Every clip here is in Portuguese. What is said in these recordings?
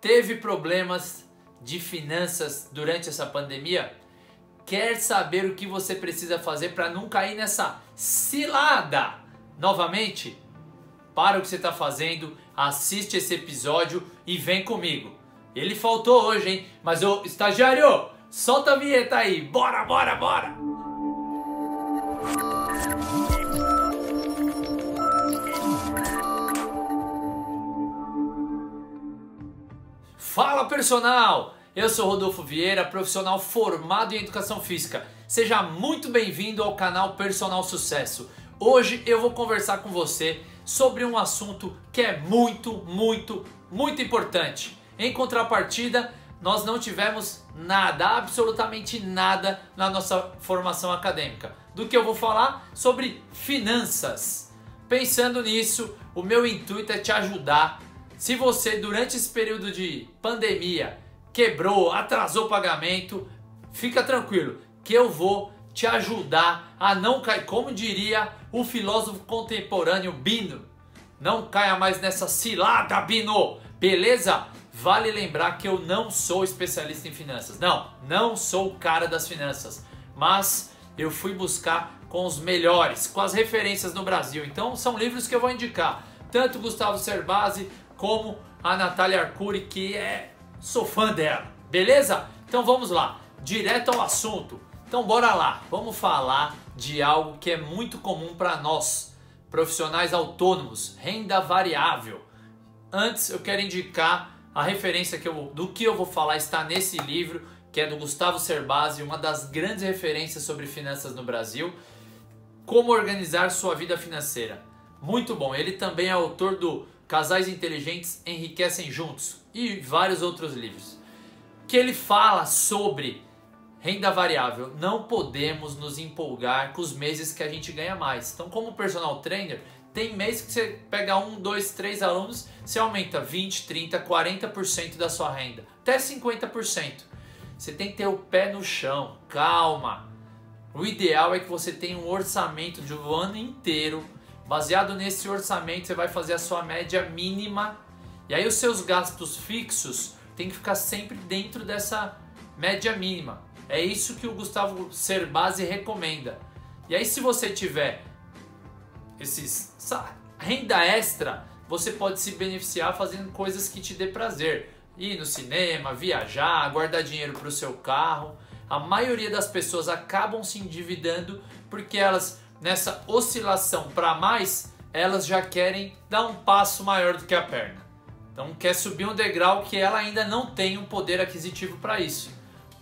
Teve problemas de finanças durante essa pandemia? Quer saber o que você precisa fazer para não cair nessa cilada novamente? Para o que você está fazendo, assiste esse episódio e vem comigo. Ele faltou hoje, hein? Mas o estagiário, solta a vinheta aí. Bora, bora, bora! Fala personal! Eu sou Rodolfo Vieira, profissional formado em educação física. Seja muito bem-vindo ao canal Personal Sucesso. Hoje eu vou conversar com você sobre um assunto que é muito, muito, muito importante. Em contrapartida, nós não tivemos nada, absolutamente nada na nossa formação acadêmica. Do que eu vou falar sobre finanças. Pensando nisso, o meu intuito é te ajudar se você, durante esse período de pandemia, quebrou, atrasou o pagamento, fica tranquilo que eu vou te ajudar a não cair, como diria o filósofo contemporâneo Bino, não caia mais nessa cilada, Bino, beleza? Vale lembrar que eu não sou especialista em finanças, não, não sou o cara das finanças, mas eu fui buscar com os melhores, com as referências no Brasil. Então são livros que eu vou indicar, tanto Gustavo Cerbasi como a Natália Arcuri, que é sou fã dela. Beleza? Então vamos lá, direto ao assunto. Então bora lá, vamos falar de algo que é muito comum para nós, profissionais autônomos, renda variável. Antes eu quero indicar a referência que eu, do que eu vou falar está nesse livro, que é do Gustavo Cerbasi, uma das grandes referências sobre finanças no Brasil. Como organizar sua vida financeira. Muito bom. Ele também é autor do Casais Inteligentes Enriquecem Juntos e vários outros livros. Que ele fala sobre renda variável. Não podemos nos empolgar com os meses que a gente ganha mais. Então, como personal trainer, tem mês que você pega um, dois, três alunos, você aumenta 20, 30, 40% da sua renda, até 50%. Você tem que ter o pé no chão, calma. O ideal é que você tenha um orçamento de um ano inteiro Baseado nesse orçamento, você vai fazer a sua média mínima. E aí os seus gastos fixos tem que ficar sempre dentro dessa média mínima. É isso que o Gustavo Cerbasi recomenda. E aí se você tiver esses renda extra, você pode se beneficiar fazendo coisas que te dê prazer. Ir no cinema, viajar, guardar dinheiro para o seu carro. A maioria das pessoas acabam se endividando porque elas nessa oscilação para mais, elas já querem dar um passo maior do que a perna. Então quer subir um degrau que ela ainda não tem um poder aquisitivo para isso.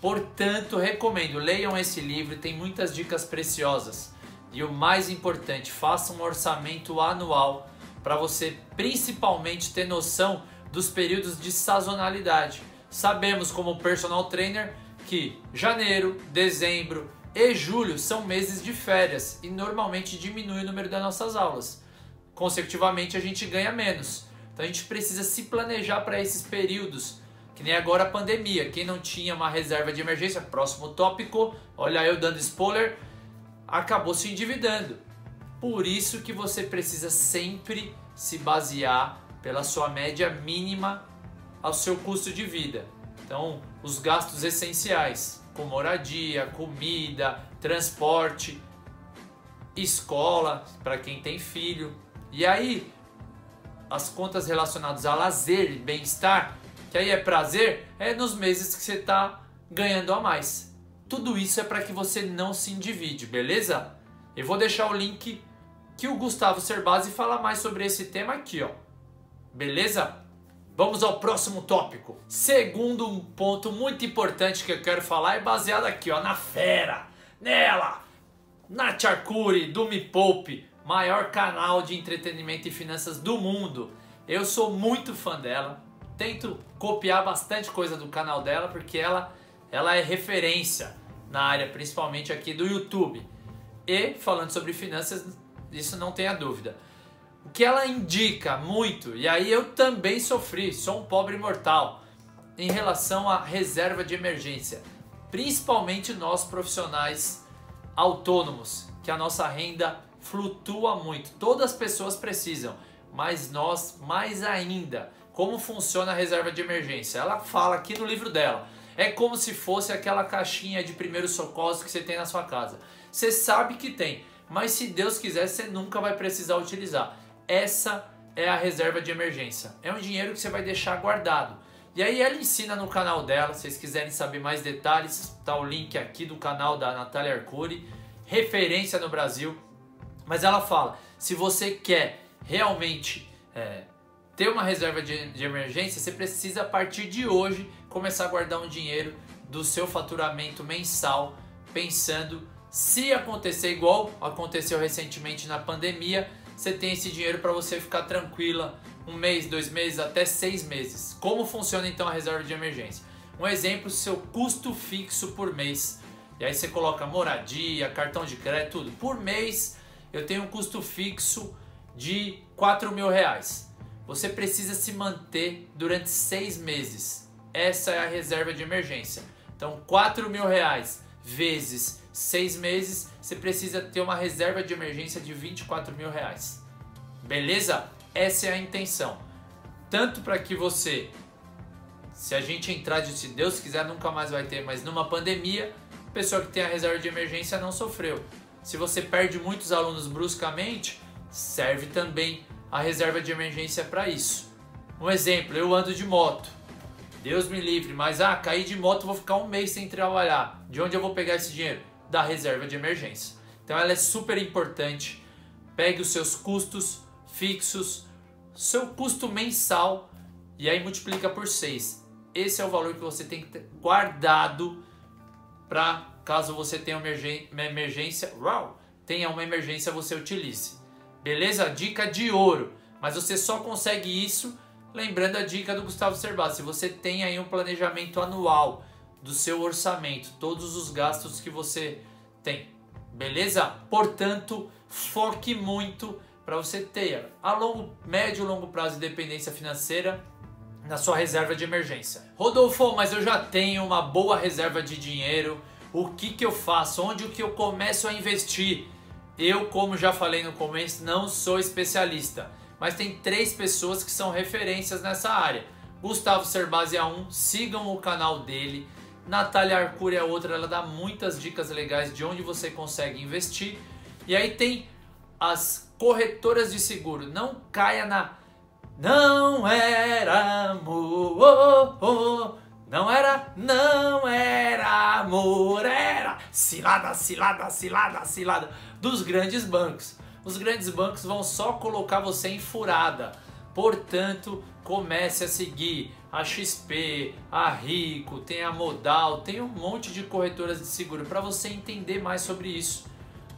Portanto, recomendo, leiam esse livro, tem muitas dicas preciosas. E o mais importante, faça um orçamento anual para você principalmente ter noção dos períodos de sazonalidade. Sabemos como personal trainer que janeiro, dezembro, e julho são meses de férias e normalmente diminui o número das nossas aulas. Consecutivamente, a gente ganha menos. Então a gente precisa se planejar para esses períodos. Que nem agora a pandemia. Quem não tinha uma reserva de emergência, próximo tópico, olha eu dando spoiler, acabou se endividando. Por isso que você precisa sempre se basear pela sua média mínima ao seu custo de vida. Então, os gastos essenciais com moradia, comida, transporte, escola para quem tem filho. E aí as contas relacionadas a lazer e bem-estar, que aí é prazer, é nos meses que você está ganhando a mais. Tudo isso é para que você não se endivide, beleza? Eu vou deixar o link que o Gustavo Cerbasi fala mais sobre esse tema aqui, ó. Beleza? Vamos ao próximo tópico. Segundo ponto muito importante que eu quero falar é baseado aqui, ó, na fera, nela, na Arcuri, do Me Poupe, maior canal de entretenimento e finanças do mundo. Eu sou muito fã dela, tento copiar bastante coisa do canal dela porque ela, ela é referência na área, principalmente aqui do YouTube. E falando sobre finanças, isso não tenha dúvida. O que ela indica muito, e aí eu também sofri, sou um pobre mortal, em relação à reserva de emergência, principalmente nós profissionais autônomos, que a nossa renda flutua muito. Todas as pessoas precisam, mas nós mais ainda. como funciona a reserva de emergência. Ela fala aqui no livro dela. É como se fosse aquela caixinha de primeiros socorros que você tem na sua casa. Você sabe que tem, mas se Deus quiser, você nunca vai precisar utilizar. Essa é a reserva de emergência. É um dinheiro que você vai deixar guardado. E aí ela ensina no canal dela, se vocês quiserem saber mais detalhes, tá o link aqui do canal da Natália Arcuri, referência no Brasil. Mas ela fala, se você quer realmente é, ter uma reserva de, de emergência, você precisa a partir de hoje começar a guardar um dinheiro do seu faturamento mensal, pensando se acontecer igual aconteceu recentemente na pandemia, você tem esse dinheiro para você ficar tranquila um mês, dois meses, até seis meses. Como funciona então a reserva de emergência? Um exemplo, seu custo fixo por mês. E aí você coloca moradia, cartão de crédito, tudo. Por mês eu tenho um custo fixo de 4 mil reais. Você precisa se manter durante seis meses. Essa é a reserva de emergência. Então, 4 mil reais vezes seis meses, você precisa ter uma reserva de emergência de 24 mil reais. Beleza? Essa é a intenção. Tanto para que você, se a gente entrar de se Deus quiser, nunca mais vai ter, mas numa pandemia, a pessoa que tem a reserva de emergência não sofreu. Se você perde muitos alunos bruscamente, serve também a reserva de emergência para isso. Um exemplo, eu ando de moto. Deus me livre, mas ah, caí de moto, vou ficar um mês sem trabalhar. De onde eu vou pegar esse dinheiro? Da reserva de emergência. Então ela é super importante. Pegue os seus custos fixos, seu custo mensal e aí multiplica por 6. Esse é o valor que você tem que ter guardado para caso você tenha uma emergência, uau, tenha uma emergência você utilize. Beleza? Dica de ouro. Mas você só consegue isso lembrando a dica do Gustavo Cerbasi. Se você tem aí um planejamento anual do seu orçamento, todos os gastos que você tem. Beleza? Portanto, foque muito para você ter a longo, médio e longo prazo independência financeira na sua reserva de emergência. Rodolfo, mas eu já tenho uma boa reserva de dinheiro. O que, que eu faço? Onde que eu começo a investir? Eu, como já falei no começo, não sou especialista, mas tem três pessoas que são referências nessa área. Gustavo Cerbasi é um, sigam o canal dele. Natália Arcuri é outra, ela dá muitas dicas legais de onde você consegue investir. E aí tem as corretoras de seguro. Não caia na não era amor. Oh, oh. Não era, não era amor, era cilada, cilada, cilada, cilada dos grandes bancos. Os grandes bancos vão só colocar você em furada. Portanto, comece a seguir a XP, a Rico, tem a Modal, tem um monte de corretoras de seguro para você entender mais sobre isso.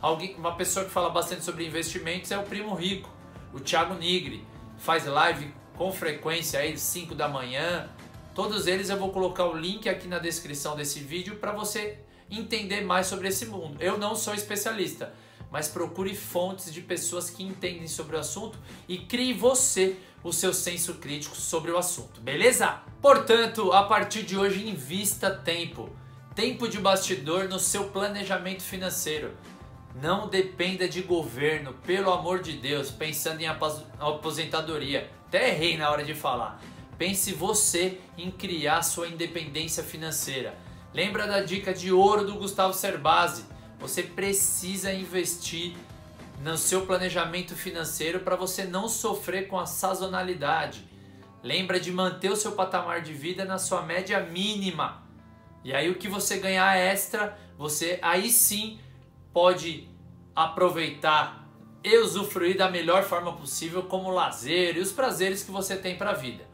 Alguém, uma pessoa que fala bastante sobre investimentos é o Primo Rico, o Thiago Nigri. Faz live com frequência aí 5 da manhã, Todos eles eu vou colocar o link aqui na descrição desse vídeo para você entender mais sobre esse mundo. Eu não sou especialista, mas procure fontes de pessoas que entendem sobre o assunto e crie você o seu senso crítico sobre o assunto, beleza? Portanto, a partir de hoje invista tempo, tempo de bastidor no seu planejamento financeiro. Não dependa de governo, pelo amor de Deus, pensando em aposentadoria. Até errei na hora de falar. Pense você em criar sua independência financeira. Lembra da dica de ouro do Gustavo Cerbasi? Você precisa investir no seu planejamento financeiro para você não sofrer com a sazonalidade. Lembra de manter o seu patamar de vida na sua média mínima. E aí o que você ganhar extra, você aí sim pode aproveitar e usufruir da melhor forma possível como lazer e os prazeres que você tem para a vida.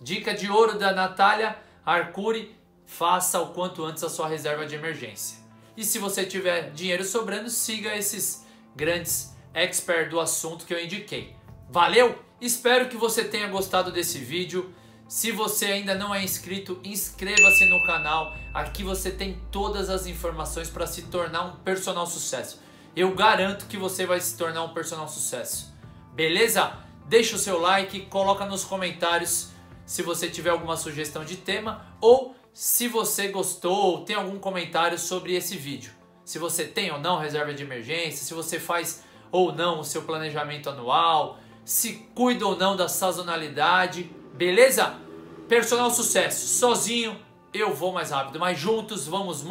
Dica de ouro da Natália Arcuri: faça o quanto antes a sua reserva de emergência. E se você tiver dinheiro sobrando, siga esses grandes experts do assunto que eu indiquei. Valeu? Espero que você tenha gostado desse vídeo. Se você ainda não é inscrito, inscreva-se no canal. Aqui você tem todas as informações para se tornar um personal sucesso. Eu garanto que você vai se tornar um personal sucesso. Beleza? Deixa o seu like, coloca nos comentários se você tiver alguma sugestão de tema ou se você gostou ou tem algum comentário sobre esse vídeo. Se você tem ou não reserva de emergência, se você faz ou não o seu planejamento anual, se cuida ou não da sazonalidade, Beleza? Personal sucesso. Sozinho eu vou mais rápido, mas juntos vamos muito